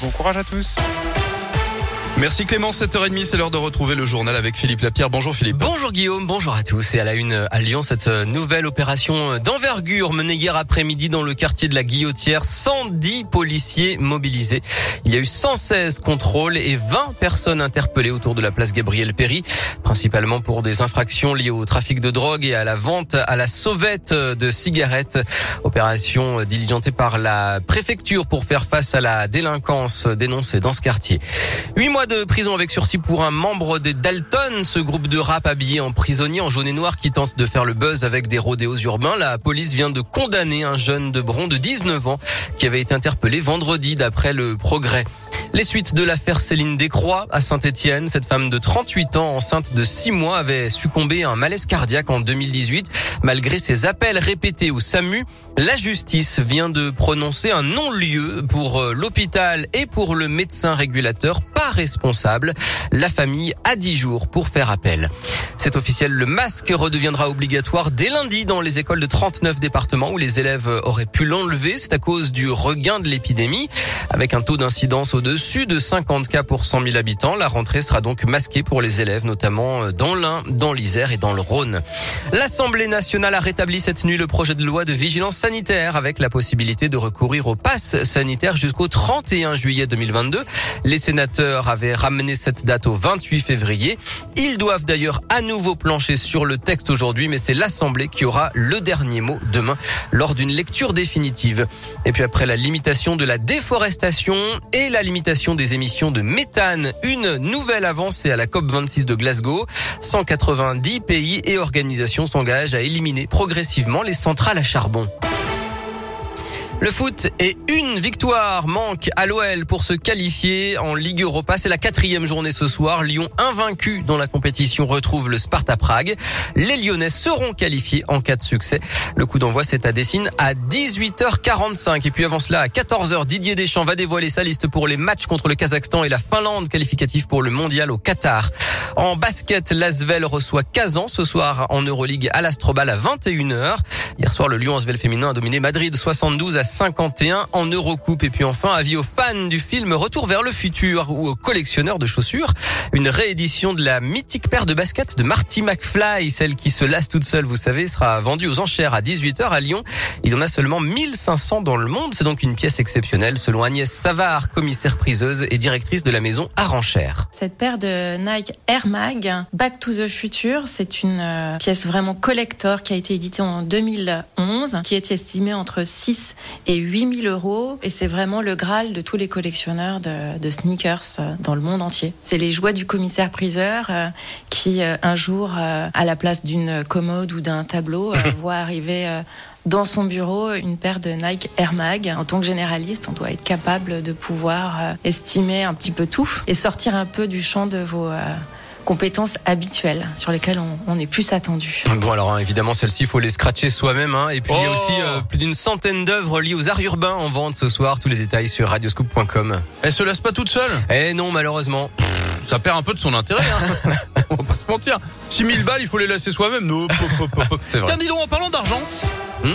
Bon courage à tous. Merci Clément, 7h30, c'est l'heure de retrouver le journal avec Philippe Lapierre. Bonjour Philippe. Bonjour Guillaume, bonjour à tous. Et à la une à Lyon, cette nouvelle opération d'envergure menée hier après-midi dans le quartier de la Guillotière. 110 policiers mobilisés. Il y a eu 116 contrôles et 20 personnes interpellées autour de la place Gabriel Péry, principalement pour des infractions liées au trafic de drogue et à la vente à la sauvette de cigarettes. Opération diligentée par la préfecture pour faire face à la délinquance dénoncée dans ce quartier. Huit mois de prison avec sursis pour un membre des Dalton, ce groupe de rap habillé en prisonnier en jaune et noir qui tente de faire le buzz avec des rodéos urbains. La police vient de condamner un jeune de Bron de 19 ans qui avait été interpellé vendredi d'après le progrès. Les suites de l'affaire Céline Descroix à Saint-Etienne. Cette femme de 38 ans, enceinte de 6 mois, avait succombé à un malaise cardiaque en 2018. Malgré ses appels répétés au SAMU, la justice vient de prononcer un non-lieu pour euh, l'hôpital et pour le médecin régulateur pas responsable. La famille a 10 jours pour faire appel. C'est officiel, le masque redeviendra obligatoire dès lundi dans les écoles de 39 départements où les élèves auraient pu l'enlever. C'est à cause du regain de l'épidémie. Avec un taux d'incidence au-dessus de 50 cas pour 100 000 habitants, la rentrée sera donc masquée pour les élèves, notamment dans l'Ain, dans l'Isère et dans le Rhône. L'Assemblée nationale a rétabli cette nuit le projet de loi de vigilance sanitaire avec la possibilité de recourir au pass sanitaire jusqu'au 31 juillet 2022. Les sénateurs avaient ramené cette date au 28 février. Ils doivent d'ailleurs à nouveau plancher sur le texte aujourd'hui, mais c'est l'Assemblée qui aura le dernier mot demain lors d'une lecture définitive. Et puis après la limitation de la déforestation et la limitation des émissions de méthane, une nouvelle avancée à la COP26 de Glasgow. 190 pays et organisations s'engagent à éliminer progressivement les centrales à charbon. Le foot et une victoire manque à l'OL pour se qualifier en Ligue Europa. C'est la quatrième journée ce soir. Lyon invaincu dans la compétition retrouve le Sparta Prague. Les Lyonnais seront qualifiés en cas de succès. Le coup d'envoi c'est à Dessine à 18h45. Et puis avant cela à 14h, Didier Deschamps va dévoiler sa liste pour les matchs contre le Kazakhstan et la Finlande qualificatif pour le mondial au Qatar. En basket, l'Asvel reçoit Kazan ce soir en Euroleague à l'Astrobal à 21h. Hier soir, le Lyon Asvel féminin a dominé Madrid 72 à 51 en Eurocoupe. Et puis enfin, avis aux fans du film Retour vers le futur ou aux collectionneurs de chaussures. Une réédition de la mythique paire de baskets de Marty McFly, celle qui se lasse toute seule, vous savez, sera vendue aux enchères à 18h à Lyon. Il y en a seulement 1500 dans le monde. C'est donc une pièce exceptionnelle selon Agnès Savard, commissaire priseuse et directrice de la maison Aranchère. Cette paire de Nike Air Mag, Back to the Future, c'est une euh, pièce vraiment collector qui a été éditée en 2011, qui est estimée entre 6 et 8000 euros. Et c'est vraiment le Graal de tous les collectionneurs de, de sneakers euh, dans le monde entier. C'est les joies du commissaire priseur euh, qui, un jour, à la place d'une commode ou d'un tableau, voit arriver dans son bureau une paire de Nike Air Mag. En tant que généraliste, on doit être capable de pouvoir estimer un petit peu tout et sortir un peu du champ de vos compétences habituelles sur lesquelles on, on est plus attendu. Bon alors hein, évidemment celle-ci il faut les scratcher soi-même hein. et puis il y a Oh aussi euh, plus d'une centaine d'œuvres liées aux arts urbains en vente ce soir. Tous les détails sur radioscoop.com. Elle se laisse pas toute seule? Eh non malheureusement. Ça perd un peu de son intérêt, hein. On va pas se mentir. 6000 balles, il faut les laisser soi-même. Vrai. Tiens, dis donc, en parlant d'argent, Hmm?